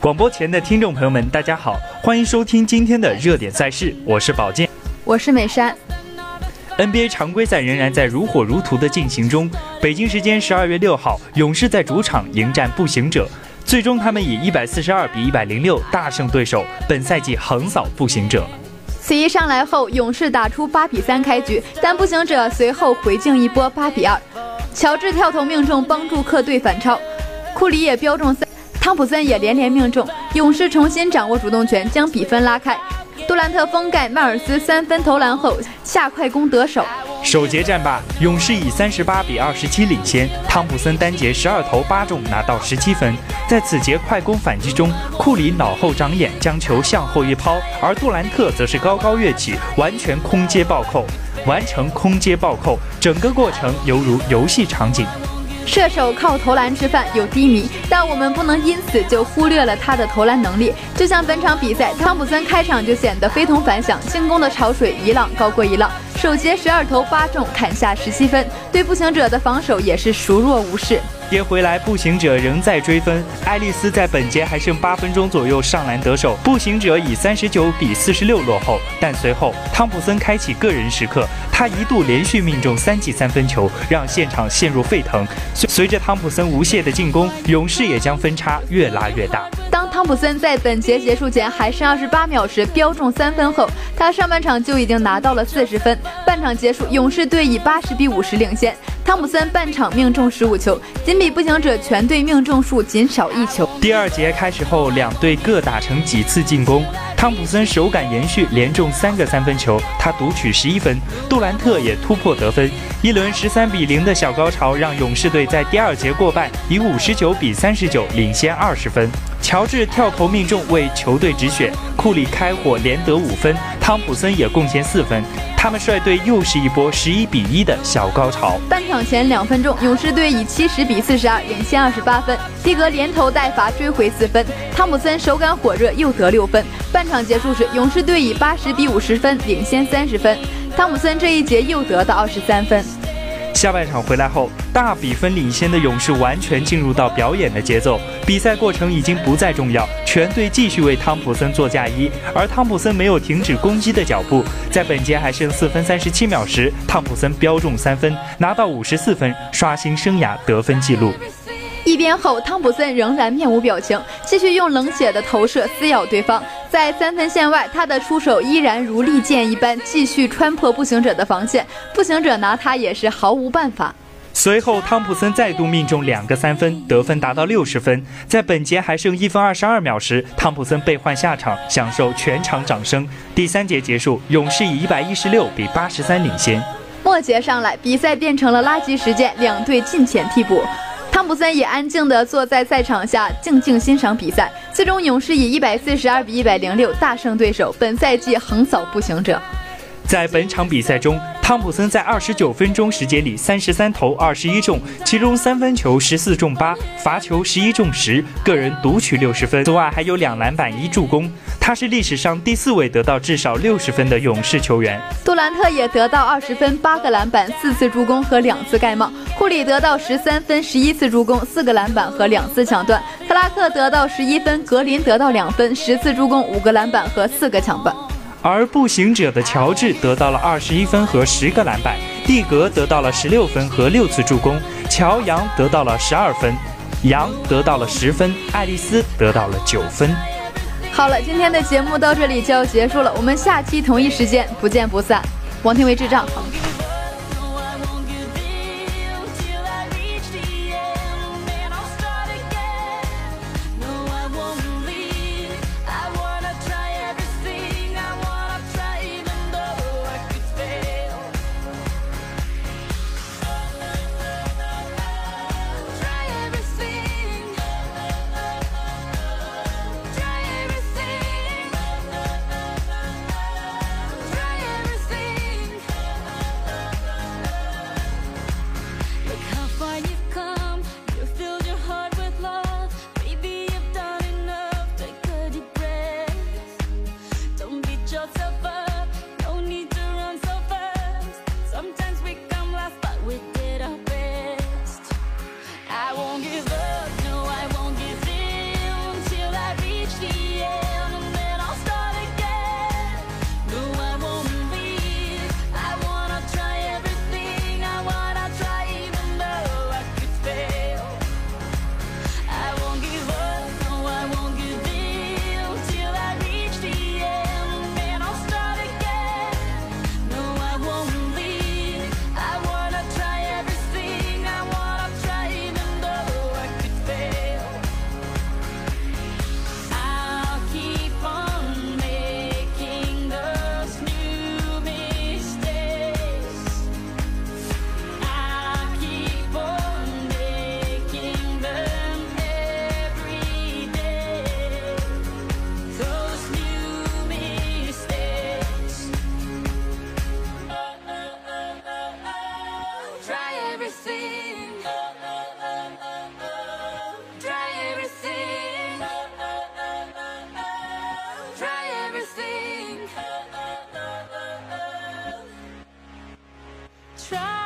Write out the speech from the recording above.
广播前的听众朋友们，大家好，欢迎收听今天的热点赛事，我是宝剑，我是美山。NBA 常规赛仍然在如火如荼的进行中。北京时间十二月六号，勇士在主场迎战步行者，最终他们以一百四十二比一百零六大胜对手，本赛季横扫步行者。此役上来后，勇士打出八比三开局，但步行者随后回敬一波八比二。乔治跳投命中，帮助客队反超，库里也飙中三。汤普森也连连命中，勇士重新掌握主动权，将比分拉开。杜兰特封盖迈尔斯三分投篮后下快攻得手，首节战罢，勇士以三十八比二十七领先。汤普森单节十二投八中，拿到十七分。在此节快攻反击中，库里脑后长眼，将球向后一抛，而杜兰特则是高高跃起，完全空接暴扣，完成空接暴扣，整个过程犹如游戏场景。射手靠投篮吃饭有低迷，但我们不能因此就忽略了他的投篮能力。就像本场比赛，汤普森开场就显得非同凡响，进攻的潮水一浪高过一浪，首节十二投八中，砍下十七分，对步行者的防守也是熟若无事。接回来，步行者仍在追分。爱丽丝在本节还剩八分钟左右上篮得手，步行者以三十九比四十六落后。但随后汤普森开启个人时刻，他一度连续命中三记三分球，让现场陷入沸腾。随随着汤普森无懈的进攻，勇士也将分差越拉越大。当汤普森在本节结束前还剩二十八秒时飙中三分后，他上半场就已经拿到了四十分。半场结束，勇士队以八十比五十领先。汤普森半场命中十五球，仅比步行者全队命中数仅少一球。第二节开始后，两队各打成几次进攻，汤普森手感延续，连中三个三分球，他独取十一分。杜兰特也突破得分，一轮十三比零的小高潮让勇士队在第二节过半，以五十九比三十九领先二十分。乔治跳投命中，为球队止血。库里开火，连得五分。汤普森也贡献四分。他们率队又是一波十一比一的小高潮。半场前两分钟，勇士队以七十比四十二领先二十八分。蒂格连投带罚追回四分。汤普森手感火热，又得六分。半场结束时，勇士队以八十比五十分领先三十分。汤普森这一节又得到二十三分。下半场回来后，大比分领先的勇士完全进入到表演的节奏。比赛过程已经不再重要，全队继续为汤普森做嫁衣，而汤普森没有停止攻击的脚步。在本节还剩四分三十七秒时，汤普森飙中三分，拿到五十四分，刷新生涯得分纪录。一边后，汤普森仍然面无表情，继续用冷血的投射撕咬对方。在三分线外，他的出手依然如利剑一般，继续穿破步行者的防线。步行者拿他也是毫无办法。随后，汤普森再度命中两个三分，得分达到六十分。在本节还剩一分二十二秒时，汤普森被换下场，享受全场掌声。第三节结束，勇士以一百一十六比八十三领先。末节上来，比赛变成了垃圾时间，两队进前替补。汤普森也安静地坐在赛场下，静静欣赏比赛。最终，勇士以一百四十二比一百零六大胜对手，本赛季横扫步行者。在本场比赛中，汤普森在二十九分钟时间里三十三投二十一中，其中三分球十四中八，罚球十一中十，个人独取六十分。此外还有两篮板一助攻，他是历史上第四位得到至少六十分的勇士球员。杜兰特也得到二十分，八个篮板，四次助攻和两次盖帽。库里得到十三分，十一次助攻，四个篮板和两次抢断。克拉克得到十一分，格林得到两分，十次助攻，五个篮板和四个抢断。而步行者的乔治得到了二十一分和十个篮板，蒂格得到了十六分和六次助攻，乔杨得到了十二分，杨得到了十分，爱丽丝得到了九分。好了，今天的节目到这里就要结束了，我们下期同一时间不见不散。王天维智障。Понимаю. everything. Try everything. Try everything. Try.